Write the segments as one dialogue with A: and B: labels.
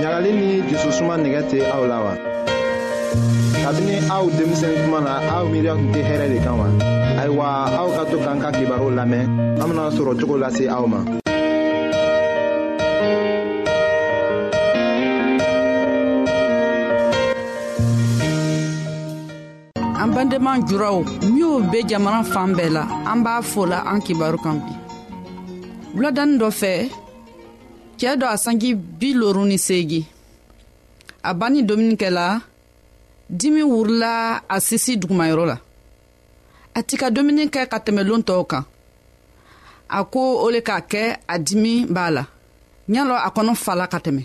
A: ɲagali ni jususuma nɛgɛ tɛ aw la wa kabini aw denmisɛn kuma na aw miiriya tun tɛ hɛrɛ de kan wa ayiwa aw ka to k'an ka kibaru lamɛn an bena sɔrɔ cogo lase aw ma
B: an bandenma juraw minw be jamana fan bɛɛ la an b'a fola an kibaru kan bi wuladanin dɔ fɛ cɛɛ dɔ a sanji bi loru ni seegi a banni domuni kɛla dimi wurila a sisi dugumayɔrɔ la a ti ka domuni kɛ ka tɛmɛlon tɔw kan a ko o le k'a kɛ a dimi b'a la ɲalɔ a kɔnɔ fala ka tɛmɛ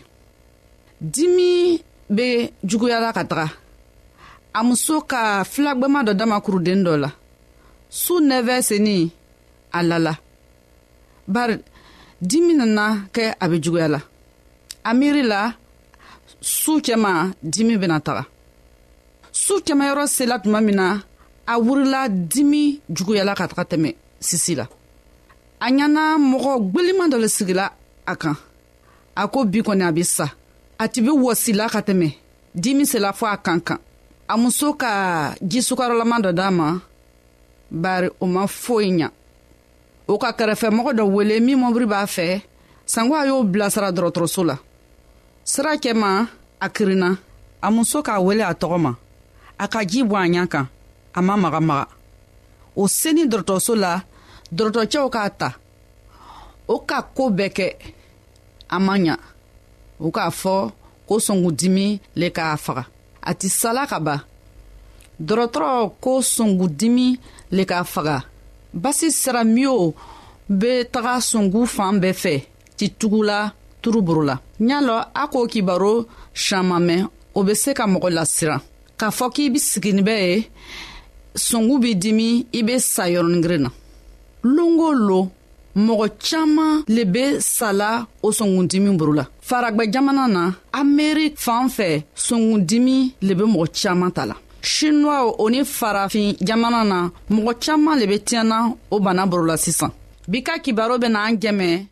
B: dimi be juguyala ka taga a muso ka filagwɛma dɔ dama kuruden dɔ la su nɛvɛ seni a lala bari dimi nana kɛ a be juguya la a miiri la su cɛma dimi bena taga su kɛmɛyɔrɔ sela tuma min na a wurila dimi juguyala ka taga tɛmɛ sisi la a ɲana mɔgɔ gweliman dɔ le sigila a kan a ko bi kɔni a bɛ sa a ti bɛ wɔsila ka tɛmɛ dimi sela fɔ a kan kan a muso ka ji sukarolama dɔ d'a ma bari o ma foyi ɲa o ka kɛrɛfɛmɔgɔ dɔ wele min mɔbiri b'a fɛ sanko a y'o bilasira dɔgɔtɔrɔso la sira cɛma a kirinna a muso k'a wele a tɔgɔ ma a ka ji bɔ a ɲa kan a ma magamaga o seni dɔgɔtɔrɔso la dɔgɔtɔrɔcɛw k'a ta o ka ko bɛɛ kɛ a man ɲa u k'a fɔ ko sɔngudimi le k'a faga a ti sala ka ban dɔrɔtɔrɔ ko sɔngudimi le k'a faga basi sira miyo be taga sɔngu fan bɛɛ fɛ ti tugula turuburu la ɲa lɔ a k'o kibaro siaman mɛn o be se ka mɔgɔ lasiran k'a fɔ k'i be sigini bɛ ye songu b'i dimi i be sa yɔrɔningirin na longo lon mɔgɔ caaman le be sala o sɔngundimi boro la faragwɛ jamana na amerik fan fɛ sɔngundimi le be mɔgɔ caaman ta la shinuwaw o ni farafin jamana na mɔgɔ caaman le be tiɲɛna o bana boro la sisan bi ka kibaro bena an jɛmɛ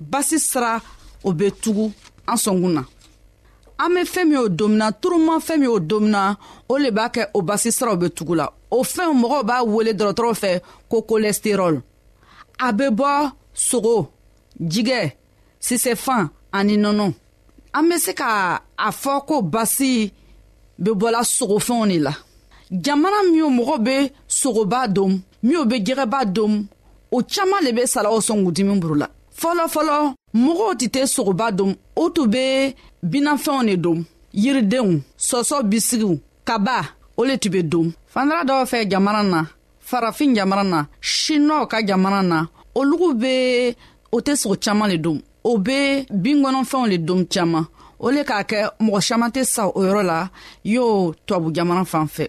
B: basi sira o bɛ tugu an sɔnkun na an bɛ fɛn min o domina turuma fɛn min o domina o le b'a kɛ o basi siraw bɛ tugu la o fɛnw mɔgɔw b'a wele dɔgɔtɔrɔw fɛ ko kolɛsiterɔl a bɛ bɔ sogo jigɛ sisɛfan ani nɔnɔ an bɛ se ka a fɔ ko basi bɛ bɔla sogofɛnw de la jamana min mɔgɔ bɛ sogoba don minw be jɛgɛba dom o caaman le be salaw sɔn kudimi buru la fɔlɔfɔlɔ mɔgɔw tɛ tɛ sogoba dom o tun be binafɛnw de dom yiridenw sɔsɔ bisigiw kaba o le tun be dom fandara dɔw fɛ jamana na farafin jamana na shinɔw ka jamana na olugu be o tɛ sogo caaman le dom o be bingɔnɔfɛnw le dom caaman o le k'a kɛ mɔgɔ caaman tɛ sa o yɔrɔ la y'o tubabu jamana fan fɛ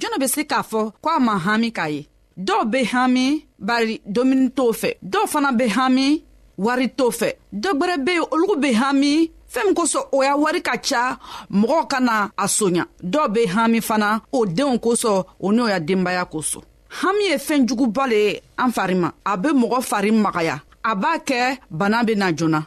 B: jɔnɔ bɛ se k'a fɔ ko a ma hami k'a ye dɔw bɛ hami bari domuni t'o fɛ dɔw fana bɛ hami wari t'o fɛ dɔ gwɛrɛ be yen olugu be hami fɛɛn min kosɔn o y'a wari ka ca mɔgɔw ka na a soɲa dɔw be hami fana o denw kosɔn o n'o ya denbaya kosɔn hami ye fɛɛn juguba le ye an fari ma a be mɔgɔ fari magaya a b'a kɛ bana bena joona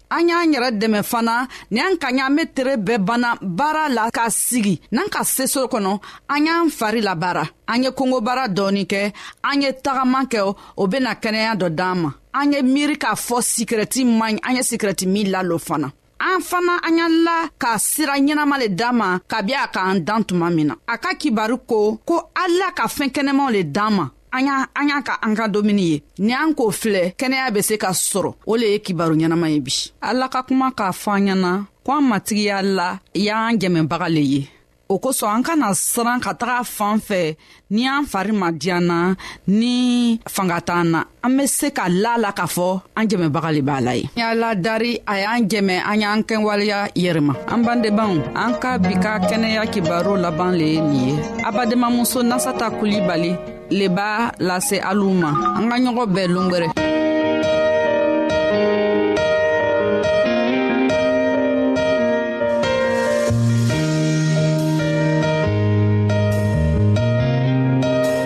B: an y'an yɛrɛ dɛmɛ fana ni an ka ɲa an be tere bɛɛ banna baara la ka sigi n'an ka seso kɔnɔ an y'an fari la baara an ye kongobara dɔɔni kɛ an ye tagaman kɛ o bena kɛnɛya dɔ d'an ma an ye miiri k'a fɔ sikirɛti man an ye sikirɛti min lalo fana an fana an y'an la ka sira ɲɛnama le d'an ma kabi a k'an dan tuma min na a ka kibaru ko ko ala ka fɛɛn kɛnɛmaw le d'an ma an y'a an y'a ka an ka domuni ye ni an k'o filɛ kɛnɛya bɛ se ka sɔrɔ o le ye kibaru ɲɛnama ye bi ala ka kuma k'a fɔ an ɲɛna ko an matigiya la y'an jɛmɛbaga le ye o kosɔn an kana siran ka taga fan fɛ ni an fari ma diyanna ni fanga t'an na an be se ka la la k'a fɔ an jɛmɛbaga le b'a la ye y'a ladari a y'an jɛmɛ an y'an kɛwaleya yɛrɛma an bandebanw an ka bi ka kɛnɛya kibaro laban le ye nin ye abadenmamuso nasata kulibali le b'a lase alu ma an ka ɲɔgɔn bɛɛ longɛrɛ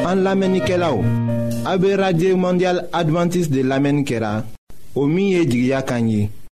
A: an lamɛnnikɛlaw a bɛ radio mondial adventiste de lamɛnni kɛra o min ye jigiya kan ye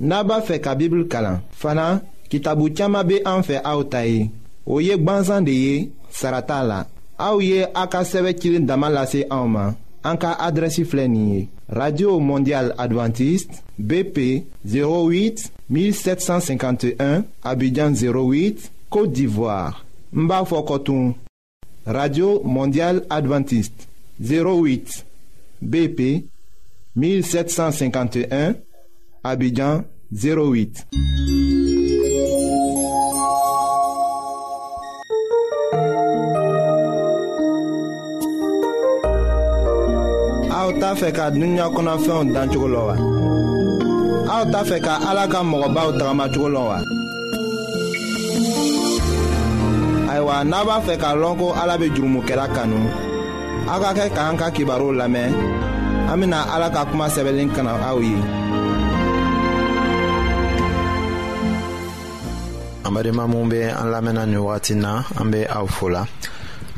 A: n'a b'a fɛ ka bibulu kalan fana kitabu caman bɛ an fɛ aw ta ye o ye gbansan de ye sara t'a la aw ye a ka sɛbɛn cilen dama lase anw ma an ka adrɛsi filɛ nin ye radio mondial adventiste bp 08 1751 abidjan 08 côte d'ivoire n b'a fɔ kɔtun. Radio Mondiale Adventiste 08 BP 1751 Abidjan 08. aw t'a fɛ ka dunuya kɔnɔfɛnw dan cogo la wa aw t'a fɛ ka ala ka mɔgɔbaw tagamacogo la wa ayiwa n'a b'a fɛ k'a lɔn ko ala bɛ jurumukɛla kanu aw ka kɛ k'an ka kibaru lamɛn an bɛna ala ka kuma sɛbɛnlen kana aw ye.
C: an balima minnu bɛ an lamɛnna nin wagati na an bɛ aw fo la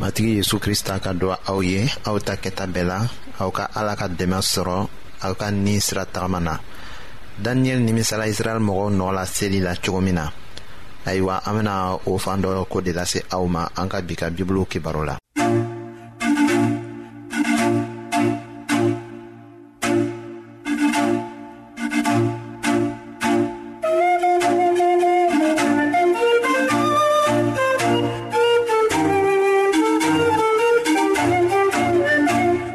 C: matigi yesu krista ka dɔ aw ye aw ta kɛta bɛɛ la aw ka ala ka dɛmɛ sɔrɔ aw ka ni sira tagama na. daniyɛli nimisala israɛl mɔgɔw nɔɔ la seli la cogo min na ayiwa an bena o fan dɔ ko de lase aw ma an ka bi ka bibulu kibaro la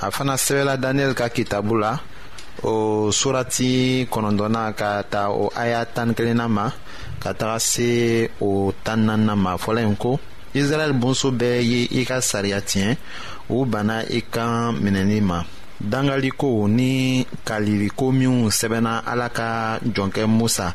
C: a fana sɛbɛla daniyɛli ka kitabu la o surati kɔnɔntɔnna ka ta o aya tan kelenna ma ka taga se o tan naaninan ma fɔlɔ in ko israɛl bonso bɛɛ ye i ka sariya tiɲɛ u banna i kan minɛli ma dangaliko ni kaliliko minw sɛbɛnna ala ka jɔnkɛ musa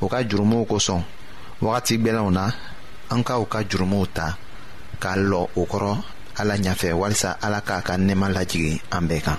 C: u ka jurumuw kosɔn wagati gwɛlɛnw na an ka u ka jurumuw ta k'a lɔ u kɔrɔ ala ɲafɛ walisa ala k'a ka nɛɛma lajigin an bɛɛ kan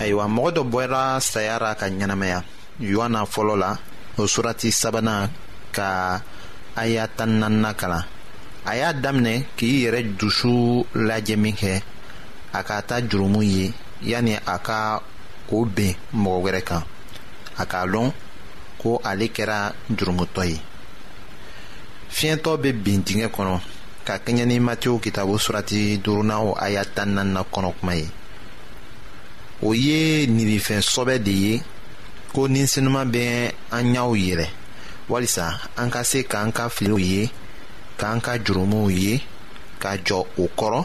C: ayiwa mɔgɔ dɔ bɔra saya ra ka ɲɛnamaya yohana fɔlɔ la o surati sabanan ka aya tan nanina kalan a y'a daminɛ k'i yɛrɛ dusu lajɛ min kɛ a ka ta jurumu ye yanni a ka k'o ben mɔgɔ wɛrɛ kan a k'a lɔn ko ale kɛra jurumutɔ ye fiɲɛtɔ bɛ bin dingɛ kɔnɔ ka kɛɲɛ ni matew kitabu surati duurunan o aya tan naaninan kɔnɔ kuma ye o ye nibifɛn sɔbɛ de ye ko ni senuma bɛ an ɲɛw yɛlɛ walisa an ka se k'an ka filiw ye k'an ka jurumuw ye ka jɔ o kɔrɔ